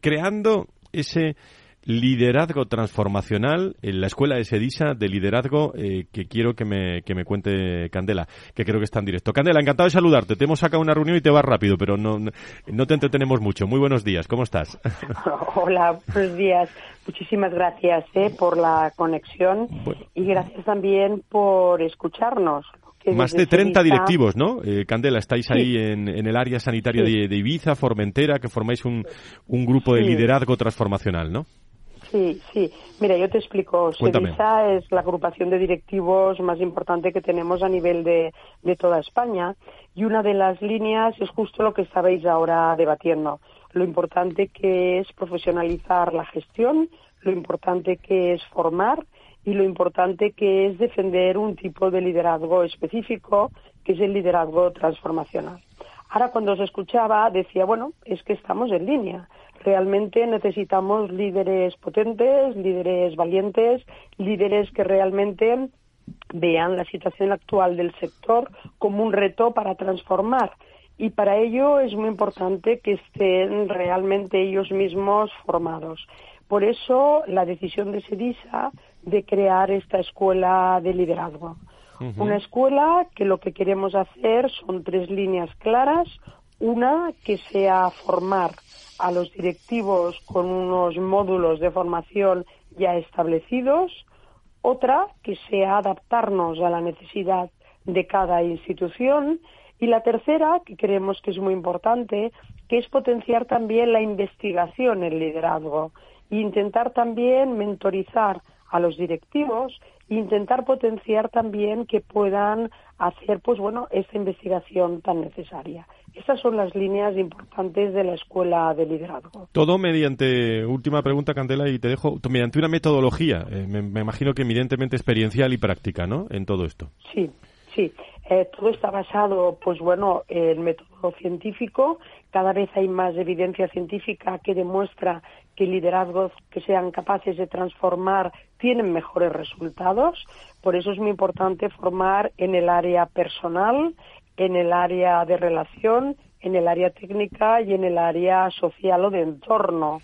S2: creando ese liderazgo transformacional en la escuela de Sedisa de liderazgo eh, que quiero que me, que me cuente Candela, que creo que está en directo. Candela, encantado de saludarte. Te hemos sacado una reunión y te vas rápido, pero no, no te entretenemos mucho. Muy buenos días, ¿cómo estás?
S9: Hola, buenos días. Muchísimas gracias eh, por la conexión y gracias también por escucharnos.
S2: Más de 30 directivos, ¿no? Eh, Candela, estáis ahí en, en, el área sanitaria de, de, Ibiza, Formentera, que formáis un, un grupo de liderazgo transformacional, ¿no?
S9: Sí, sí. Mira, yo te explico. SEDISA es la agrupación de directivos más importante que tenemos a nivel de, de toda España y una de las líneas es justo lo que estabais ahora debatiendo. Lo importante que es profesionalizar la gestión, lo importante que es formar y lo importante que es defender un tipo de liderazgo específico, que es el liderazgo transformacional. Ahora, cuando os escuchaba, decía, bueno, es que estamos en línea. Realmente necesitamos líderes potentes, líderes valientes, líderes que realmente vean la situación actual del sector como un reto para transformar y para ello es muy importante que estén realmente ellos mismos formados. Por eso la decisión de SEDISA de crear esta escuela de liderazgo. Una escuela que lo que queremos hacer son tres líneas claras. Una que sea formar a los directivos con unos módulos de formación ya establecidos. Otra que sea adaptarnos a la necesidad de cada institución. Y la tercera, que creemos que es muy importante, que es potenciar también la investigación en liderazgo e intentar también mentorizar a los directivos e intentar potenciar también que puedan hacer pues bueno esta investigación tan necesaria. Esas son las líneas importantes de la escuela de liderazgo.
S2: Todo mediante, última pregunta, Candela, y te dejo, mediante una metodología, eh, me, me, imagino que evidentemente experiencial y práctica, ¿no? En todo esto.
S9: Sí, sí. Eh, todo está basado, pues bueno, en método científico. Cada vez hay más evidencia científica que demuestra que liderazgos que sean capaces de transformar tienen mejores resultados. Por eso es muy importante formar en el área personal, en el área de relación, en el área técnica y en el área social o de entorno.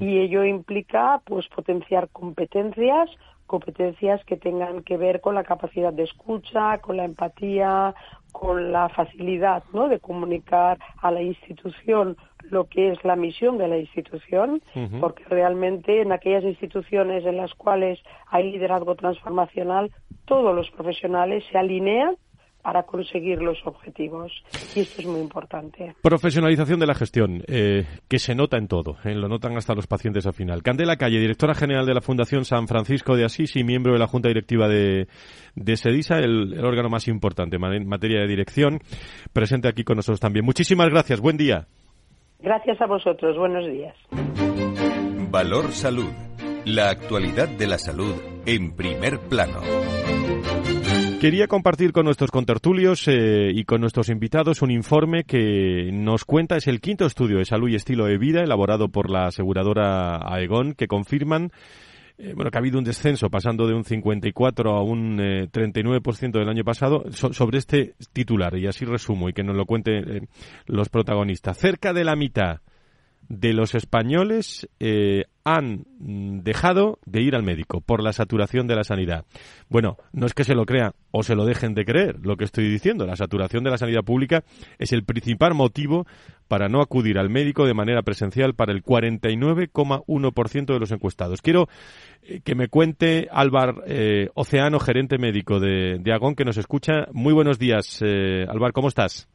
S9: Y ello implica, pues, potenciar competencias competencias que tengan que ver con la capacidad de escucha, con la empatía, con la facilidad ¿no? de comunicar a la institución lo que es la misión de la institución, porque realmente en aquellas instituciones en las cuales hay liderazgo transformacional, todos los profesionales se alinean para conseguir los objetivos. Y esto es muy importante.
S2: Profesionalización de la gestión, eh, que se nota en todo, eh, lo notan hasta los pacientes al final. Candela Calle, directora general de la Fundación San Francisco de Asís y miembro de la Junta Directiva de, de SEDISA, el, el, órgano más importante en materia de dirección, presente aquí con nosotros también. Muchísimas gracias, buen día.
S9: Gracias a vosotros, buenos días.
S1: Valor Salud, la actualidad de la salud en primer plano.
S2: Quería compartir con nuestros contertulios eh, y con nuestros invitados un informe que nos cuenta, es el quinto estudio de salud y estilo de vida elaborado por la aseguradora Aegon, que confirman eh, bueno, que ha habido un descenso pasando de un 54 a un eh, 39% del año pasado so sobre este titular, y así resumo y que nos lo cuenten eh, los protagonistas. Cerca de la mitad de los españoles eh, han dejado de ir al médico por la saturación de la sanidad. Bueno, no es que se lo crean o se lo dejen de creer lo que estoy diciendo. La saturación de la sanidad pública es el principal motivo para no acudir al médico de manera presencial para el 49,1% de los encuestados. Quiero eh, que me cuente Álvar eh, Oceano, gerente médico de, de, Agón, que nos escucha. Muy buenos días, eh, Álvar, ¿cómo estás?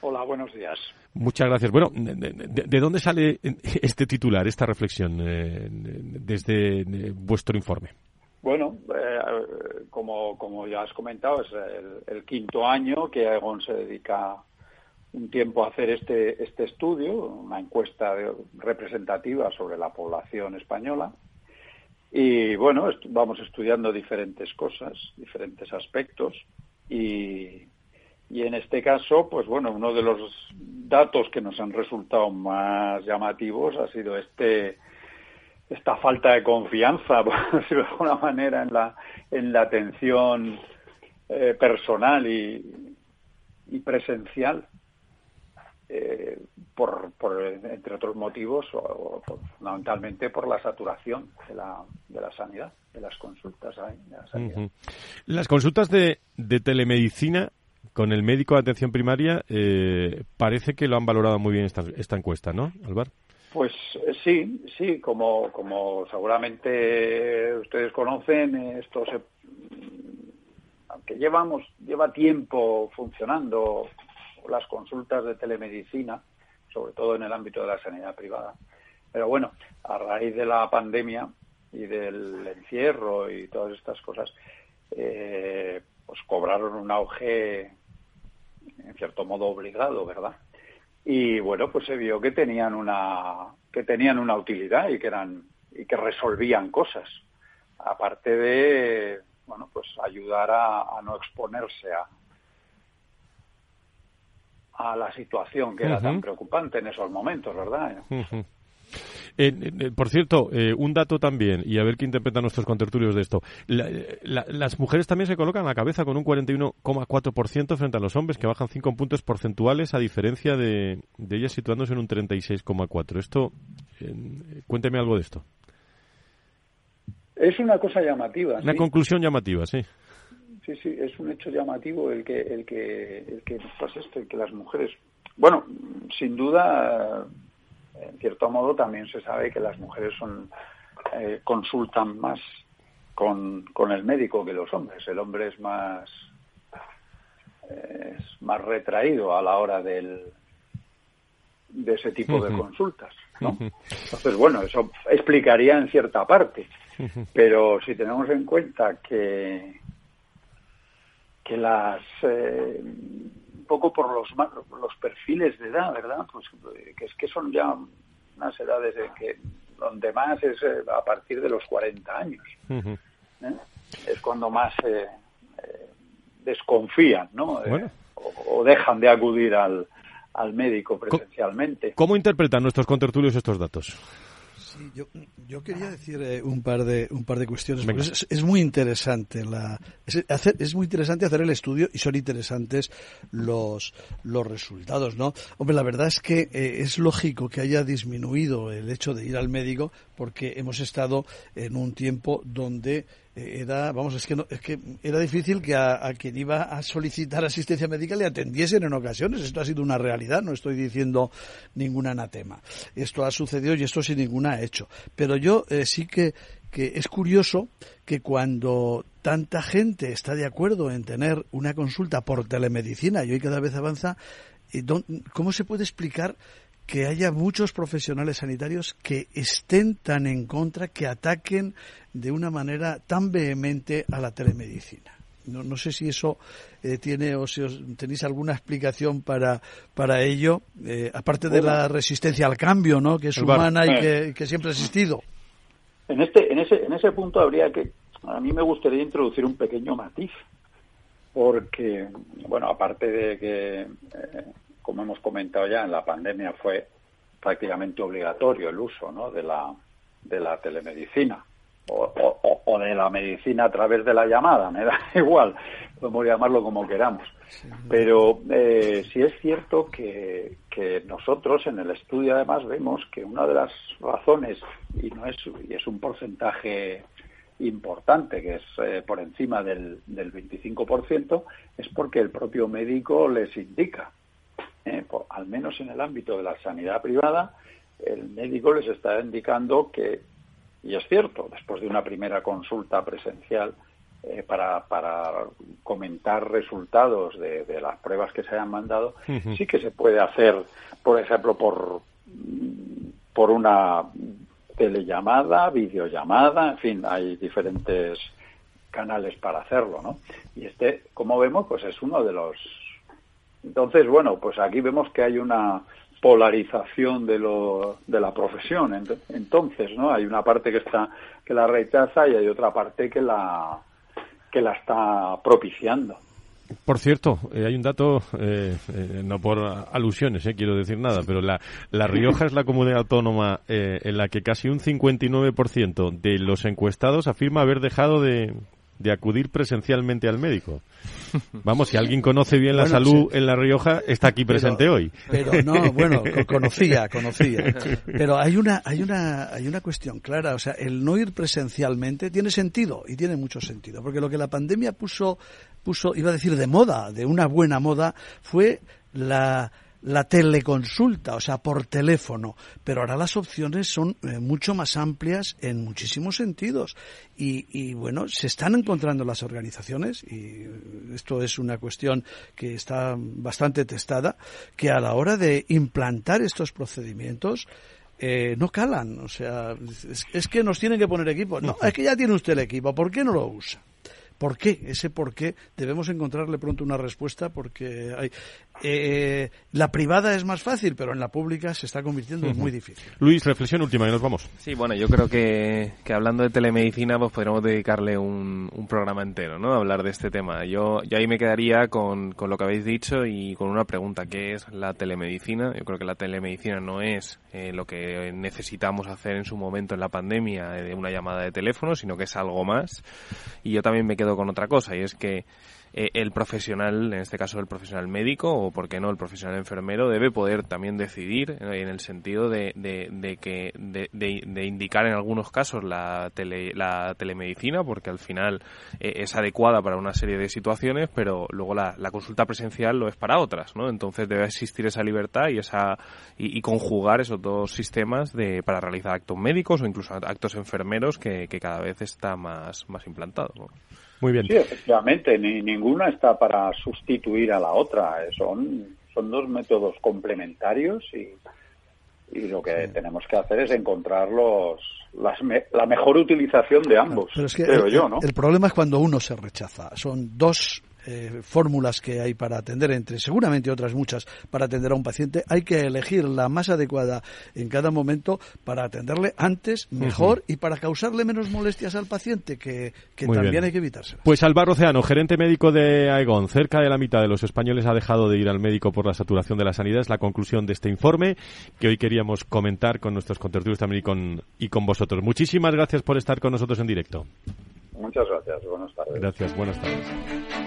S10: Hola, buenos días.
S2: Muchas gracias. Bueno, ¿de, de, de dónde sale este titular, esta reflexión eh, desde vuestro informe?
S10: Bueno, eh, como, ya has comentado, es el, quinto año que Aegon se dedica un tiempo a hacer este, este estudio, una encuesta representativa sobre la población española. Y bueno, vamos estudiando diferentes cosas, diferentes aspectos. Y, y en este caso, pues bueno, uno de los datos que nos han resultado más llamativos ha sido este esta falta de confianza, por decirlo de alguna manera, en la, en la atención eh, personal y, presencial, eh, por, por, entre otros motivos, o, por, fundamentalmente por la saturación de la, de la sanidad, de las consultas de la sanidad.
S2: Las consultas de, de telemedicina con el médico de atención primaria, eh, parece que lo han valorado muy bien esta, esta encuesta, ¿no, Álvaro?
S10: Pues sí, sí, como, como seguramente ustedes conocen, esto se, aunque llevamos, lleva tiempo funcionando las consultas de telemedicina, sobre todo en el ámbito de la sanidad privada. Pero bueno, a raíz de la pandemia y del encierro y todas estas cosas, eh, pues cobraron un auge en cierto modo obligado, ¿verdad? Y bueno, pues se vio que tenían una que tenían una utilidad y que eran y que resolvían cosas, aparte de bueno, pues ayudar a, a no exponerse a a la situación que era uh -huh. tan preocupante en esos momentos, ¿verdad?
S2: Uh -huh. Por cierto, un dato también, y a ver qué interpretan nuestros contertulios de esto. las mujeres también se colocan a la cabeza con un 41,4% frente a los hombres, que bajan 5 puntos porcentuales, a diferencia de, de ellas situándose en un 36,4%. Esto, cuénteme algo de esto.
S10: Es una cosa llamativa.
S2: Una conclusión llamativa, sí.
S10: Sí, sí, es un hecho llamativo el que, el que, el que pues esto, el que las mujeres, bueno, sin duda, en cierto modo también se sabe que las mujeres son eh, consultan más con, con el médico que los hombres. El hombre es más es más retraído a la hora del de ese tipo de consultas, ¿no? Entonces, bueno, eso explicaría en cierta parte, pero si tenemos en cuenta que que las eh, poco por los los perfiles de edad, ¿verdad? Pues que es que son ya unas edades en que donde más es eh, a partir de los 40 años. ¿eh? Es cuando más desconfían, ¿no? O, dejan de acudir al, al médico presencialmente.
S2: ¿Cómo interpretan nuestros contertulios estos datos?
S4: Yo, quería decir eh, un par de un par de cuestiones. es, muy interesante la es, hacer, es muy interesante hacer el estudio y son interesantes los los resultados, ¿no? Hombre, la verdad es que eh, es lógico que haya disminuido el hecho de ir al médico porque hemos estado en un tiempo donde era, vamos, es que, no, es que era difícil que a, quien iba a solicitar asistencia médica le atendiesen en ocasiones. Esto ha sido una realidad, no estoy diciendo ningún anatema. Esto ha sucedido y esto sin ninguna hecho. Pero yo eh, sí que, que es curioso que cuando tanta gente está de acuerdo en tener una consulta por telemedicina y hoy cada vez avanza, eh, ¿cómo se puede explicar que haya muchos profesionales sanitarios que estén tan en contra, que ataquen de una manera tan vehemente a la telemedicina. No, no sé si eso eh, tiene o si tenéis alguna explicación para, para ello, eh, aparte de la resistencia al cambio, ¿no? que es humana y que, que, siempre ha existido.
S10: En, este, en, ese, en ese punto habría que, a mí me gustaría introducir un pequeño matiz, porque, bueno, aparte de que eh, como hemos comentado ya, en la pandemia fue prácticamente obligatorio el uso ¿no? de, la, de la telemedicina o, de la medicina a través de la llamada, me da igual, podemos llamarlo como queramos. Pero eh, sí es cierto que, que nosotros en el estudio además vemos que una de las razones, y, no es, y es un porcentaje importante, que es eh, por encima del, del 25%, es porque el propio médico les indica eh, al menos en el ámbito de la sanidad privada, el médico les está indicando que, y es cierto, después de una primera consulta presencial, eh, para, comentar resultados de, las pruebas que se hayan mandado, sí que se puede hacer, por ejemplo, por, por una telellamada, videollamada, en fin, hay diferentes canales para hacerlo, ¿no? Y este, como vemos, pues es uno de los entonces, bueno, pues aquí vemos que hay una polarización de, lo, de la profesión. Entonces, ¿no? Hay una parte que está que la rechaza y hay otra parte que la que la está propiciando.
S2: Por cierto, eh, hay un dato, eh, eh, no por alusiones, quiero decir nada, pero la, la Rioja es la comunidad autónoma en la que casi un 59% de los encuestados afirma haber dejado de, de acudir presencialmente al médico. Vamos, si alguien conoce bien la salud en La Rioja, está aquí presente hoy.
S4: Pero no, bueno, conocía, conocía. Pero hay una, hay una, hay una cuestión clara, o sea, el no ir presencialmente tiene sentido y tiene mucho sentido, porque lo que la pandemia puso, puso, iba a decir de moda, de una buena moda, fue la la teleconsulta, o sea, por teléfono, pero ahora las opciones son eh, mucho más amplias en muchísimos sentidos. Y, bueno, se están encontrando las organizaciones, y esto es una cuestión que está bastante testada, que a la hora de implantar estos procedimientos, eh, no calan. O sea, es, que nos tienen que poner equipo. No, es que ya tiene usted el equipo, ¿por qué no lo usa? ¿Por qué? Ese por qué debemos encontrarle pronto una respuesta porque hay, eh, la privada es más fácil, pero en la pública se está convirtiendo en muy difícil.
S2: Luis, reflexión última y nos vamos.
S5: Sí, bueno, yo creo que, que hablando de telemedicina, pues podríamos dedicarle un, un, programa entero, ¿no? A hablar de este tema. Yo, yo ahí me quedaría con, con lo que habéis dicho y con una pregunta, ¿qué es la telemedicina? Yo creo que la telemedicina no es eh, lo que necesitamos hacer en su momento en la pandemia de una llamada de teléfono, sino que es algo más. Y yo también me quedo con otra cosa, y es que eh, el profesional, en este caso el profesional médico o, por qué no, el profesional enfermero, debe poder también decidir eh, en el sentido de, de, que, de, indicar en algunos casos la, tele, la telemedicina, porque al final eh, es adecuada para una serie de situaciones, pero luego la, la, consulta presencial lo es para otras, ¿no? Entonces debe existir esa libertad y esa y, conjugar esos dos sistemas de, para realizar actos médicos o incluso actos enfermeros que, que cada vez está más, más implantado.
S2: Muy bien.
S10: Sí, efectivamente, ni, ninguna está para sustituir a la otra. Eh, son, son dos métodos complementarios y, y lo que tenemos que hacer es encontrar los, las la mejor utilización de ambos, creo yo, ¿no?
S4: El problema es cuando uno se rechaza. Son dos eh, fórmulas que hay para atender, entre seguramente otras muchas, para atender a un paciente, hay que elegir la más adecuada en cada momento para atenderle antes, mejor y para causarle menos molestias al paciente, que, también hay que evitarse.
S2: Pues Álvaro Oceano, gerente médico de Aegon, cerca de la mitad de los españoles ha dejado de ir al médico por la saturación de la sanidad. Es la conclusión de este informe que hoy queríamos comentar con nuestros contertulios también y con, y con vosotros. Muchísimas gracias por estar con nosotros en directo.
S10: Muchas gracias. Buenas tardes.
S2: Gracias. Buenas tardes.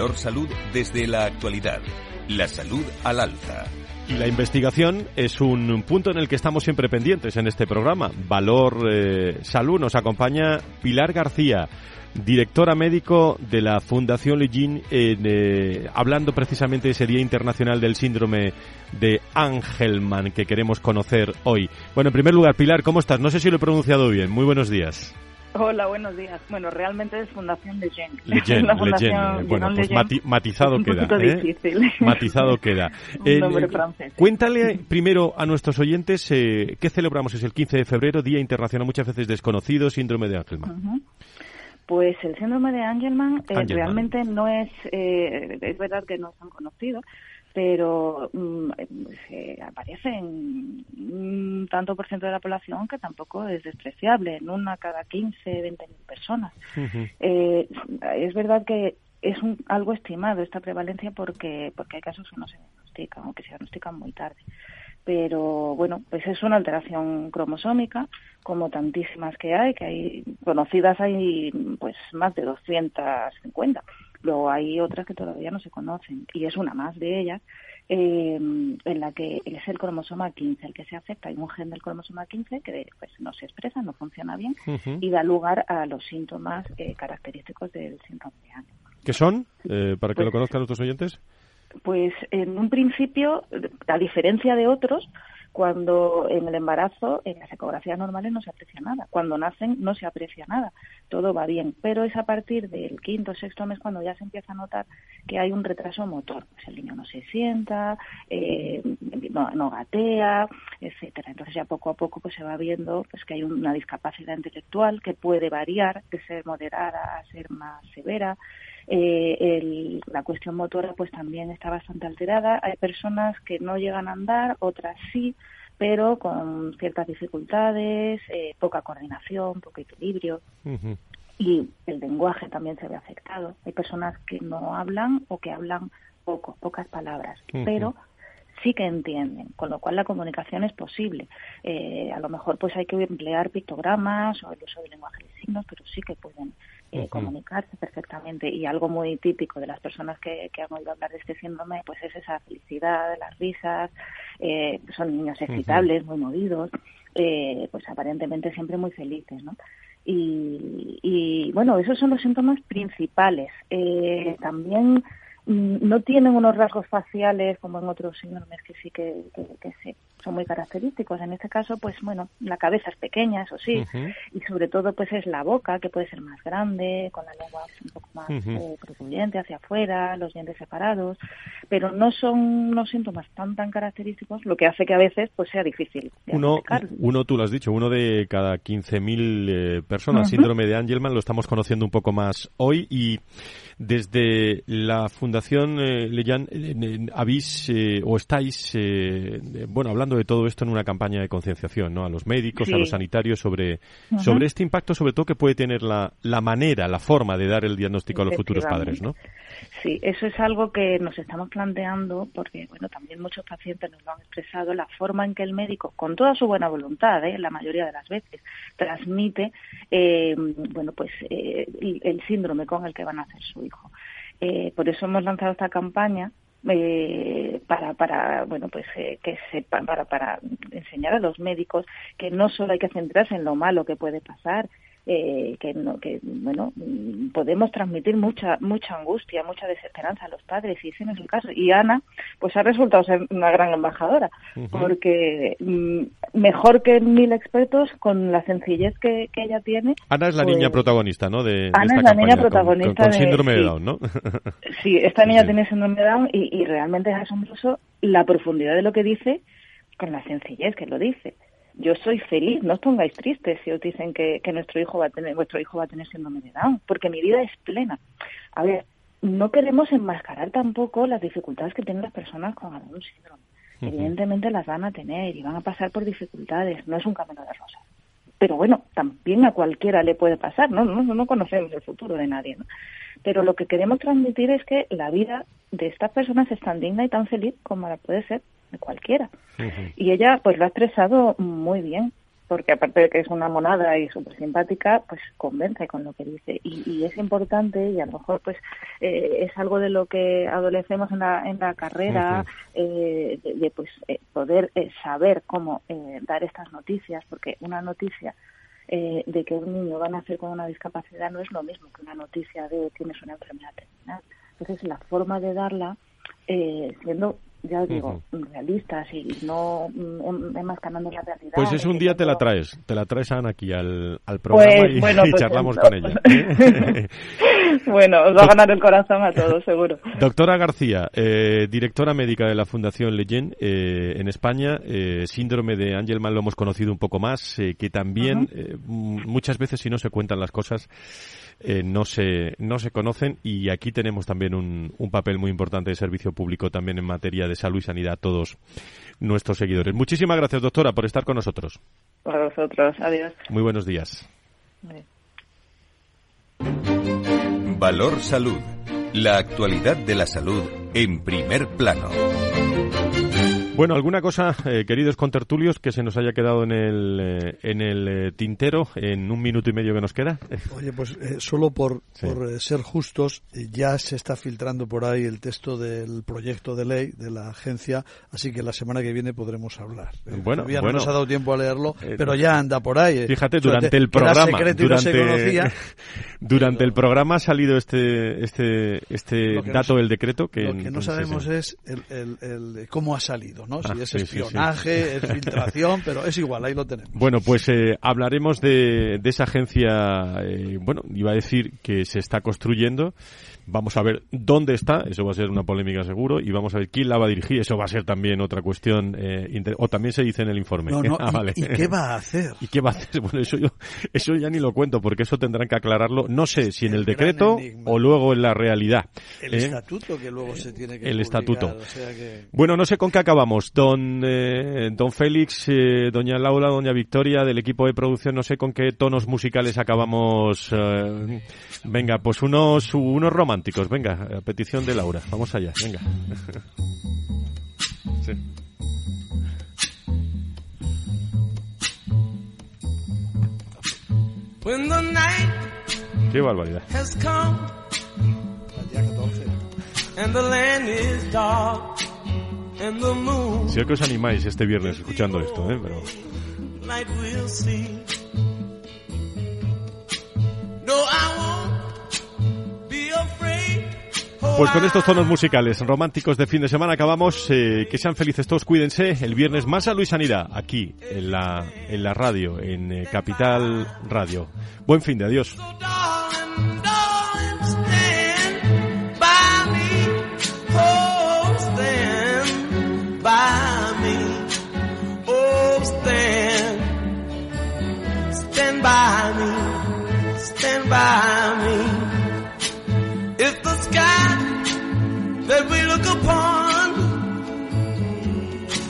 S1: Valor Salud desde la actualidad. La salud al alza.
S2: Y la investigación es un punto en el que estamos siempre pendientes en este programa. Valor eh, Salud nos acompaña Pilar García, directora médico de la Fundación Legin, eh, hablando precisamente de ese Día Internacional del Síndrome de Angelman que queremos conocer hoy. Bueno, en primer lugar, Pilar, ¿cómo estás? No sé si lo he pronunciado bien. Muy buenos días.
S11: Hola, buenos días. Bueno, realmente es Fundación Leyen.
S2: Leyen, Leyen. Bueno, pues matizado queda. ¿eh? Matizado queda.
S11: Nombre francés.
S2: Cuéntale primero a nuestros oyentes eh, qué celebramos. Es el 15 de febrero, Día Internacional muchas veces desconocido, Síndrome de Angelman.
S11: Pues el síndrome de Angelman, eh, realmente no es, eh, es verdad que no es tan conocido, pero mm, se aparece en un tanto por ciento de la población que tampoco es despreciable, en una cada 15, 20 mil personas. eh, es verdad que es un, algo estimado esta prevalencia porque, porque hay casos que no se diagnostican o que se diagnostican muy tarde. Pero bueno, pues es una alteración cromosómica, como tantísimas que hay, que hay conocidas hay pues más de 250 Luego hay otras que todavía no se conocen y es una más de ellas eh, en la que es el cromosoma 15 el que se afecta. Hay un gen del cromosoma 15 que pues, no se expresa, no funciona bien y da lugar a los síntomas eh, característicos del síndrome de Angelman.
S2: ¿Qué son? Eh, para que pues lo conozcan nuestros oyentes.
S11: Pues en un principio, a diferencia de otros, cuando en el embarazo, en las ecografías normales no se aprecia nada. Cuando nacen no se aprecia nada. Todo va bien. Pero es a partir del quinto o sexto mes cuando ya se empieza a notar que hay un retraso motor. Pues el niño no se sienta, eh, no, gatea, etcétera. Entonces ya poco a poco pues se va viendo pues que hay una discapacidad intelectual que puede variar de ser moderada a ser más severa. Eh, la cuestión motora pues también está bastante alterada. Hay personas que no llegan a andar, otras sí, pero con ciertas dificultades, eh, poca coordinación, poco equilibrio. Y el lenguaje también se ve afectado. Hay personas que no hablan o que hablan poco, pocas palabras, pero sí que entienden, con lo cual la comunicación es posible. Eh, a lo mejor pues hay que emplear pictogramas o el uso de lenguaje de signos, pero sí que pueden eh, comunicarse perfectamente y algo muy típico de las personas que, han oído hablar de este síndrome pues es esa felicidad, las risas, eh, son niños excitables, muy movidos, eh, pues aparentemente siempre muy felices, ¿no? Y, y bueno, esos son los síntomas principales. también mm, no tienen unos rasgos faciales como en otros síndromes que sí que, se son muy característicos. En este caso, pues bueno, la cabeza es pequeña, eso sí, y sobre todo pues es la boca, que puede ser más grande, con la lengua un poco más uh hacia afuera, los dientes separados, pero no son unos síntomas tan tan característicos, lo que hace que a veces pues sea difícil.
S2: Uno, uno, tú lo has dicho, uno de cada 15.000 eh, personas, síndrome de Angelman, lo estamos conociendo un poco más hoy y desde la Fundación eh, Leyan eh, habéis o estáis, bueno, hablando de todo esto en una campaña de concienciación, ¿no? A los médicos, a los sanitarios sobre, sobre este impacto, sobre todo que puede tener la, la manera, la forma de dar el diagnóstico a los futuros padres, ¿no?
S11: Sí, eso es algo que nos estamos planteando porque, bueno, también muchos pacientes nos lo han expresado, la forma en que el médico, con toda su buena voluntad, ¿eh? la mayoría de las veces, transmite, eh, bueno, pues eh, el, síndrome con el que van a hacer su hijo. Eh, por eso hemos lanzado esta campaña eh, para para bueno pues eh, que sepan para para enseñar a los médicos que no solo hay que centrarse en lo malo que puede pasar eh, que, no, que bueno podemos transmitir mucha mucha angustia mucha desesperanza a los padres y ese no es el caso. Y Ana pues ha resultado ser una gran embajadora porque mm, mejor que mil expertos con la sencillez que, ella tiene
S2: Ana es la niña pues protagonista no de,
S11: Ana es la niña protagonista
S2: con, síndrome de, Down
S11: no sí esta niña tiene síndrome de Down y, y realmente es asombroso la profundidad de lo que dice con la sencillez que lo dice yo soy feliz, no os pongáis tristes si os dicen que, nuestro hijo va a tener, vuestro hijo va a tener síndrome de Down, porque mi vida es plena. A ver, no queremos enmascarar tampoco las dificultades que tienen las personas con algún síndrome. Evidentemente las van a tener y van a pasar por dificultades, no es un camino de rosas. Pero bueno, también a cualquiera le puede pasar, ¿no? No, no conocemos el futuro de nadie, ¿no? Pero lo que queremos transmitir es que la vida de estas personas es tan digna y tan feliz como la puede ser de cualquiera. Y ella pues lo ha expresado muy bien, porque aparte de que es una monada y súper simpática, pues convence con lo que dice. Y, es importante, y a lo mejor pues eh, es algo de lo que adolecemos en la, en la carrera, eh, de, pues eh, poder saber cómo dar estas noticias, porque una noticia de que un niño va a nacer con una discapacidad no es lo mismo que una noticia de tienes una enfermedad terminal. Entonces la forma de darla siendo ya digo, realistas y no mm, enmascarando la realidad.
S2: Pues es un día te la traes, te la traes Ana aquí al, al programa pues, y, pues charlamos con ella.
S11: bueno, os va a ganar el corazón a todos, seguro.
S2: Doctora García, eh, directora médica de la Fundación Leyen eh, en España, eh, síndrome de Angelman lo hemos conocido un poco más, que también muchas veces si no se cuentan las cosas eh, no, se, no se conocen y aquí tenemos también un, un papel muy importante de servicio público también en materia de salud y sanidad a todos nuestros seguidores. Muchísimas gracias, doctora, por estar con nosotros.
S11: Para vosotros. Adiós.
S2: Muy buenos días.
S1: Valor Salud. La actualidad de la salud en primer plano.
S2: Bueno, alguna cosa, eh, queridos contertulios, que se nos haya quedado en el, eh, en el eh, tintero en un minuto y medio que nos queda.
S4: Oye, pues solo por, por ser justos, ya se está filtrando por ahí el texto del proyecto de ley de la agencia, así que la semana que viene podremos hablar.
S2: Bueno,
S4: Todavía
S2: no
S4: nos ha dado tiempo a leerlo, pero ya anda por ahí.
S2: Fíjate, durante el programa, durante, durante el programa ha salido este, este, este dato del decreto que,
S4: lo que no sabemos es el, el, el, cómo ha salido. ¿No? Si ah, es espionaje, es filtración, pero es igual, ahí lo tenemos.
S2: Bueno, pues eh, hablaremos de, de, esa agencia, eh, bueno, iba a decir que se está construyendo Vamos a ver dónde está, eso va a ser una polémica seguro, y vamos a ver quién la va a dirigir, eso va a ser también otra cuestión, eh, o también se dice en el informe.
S4: Ah, ¿y, qué va a hacer?
S2: ¿Y qué va a hacer? Bueno, eso, yo, eso ya ni lo cuento, porque eso tendrán que aclararlo, no sé si en el, decreto o luego en la realidad.
S4: El ¿eh? estatuto que luego se tiene que
S2: El estatuto. Bueno, no sé con qué acabamos. Don, eh, don Félix, doña Laura, doña Victoria, del equipo de producción, no sé con qué tonos musicales acabamos. venga, pues unos, unos románticos Venga, a petición de Laura. Vamos allá, venga. Qué barbaridad. Si que os animáis este viernes escuchando esto, ¿eh? Pero...
S12: Pues con estos tonos musicales románticos de fin de semana acabamos. Eh, que sean felices todos, cuídense. El viernes más salud y sanidad aquí en la, en la radio, en eh, Capital Radio. Buen fin de adiós.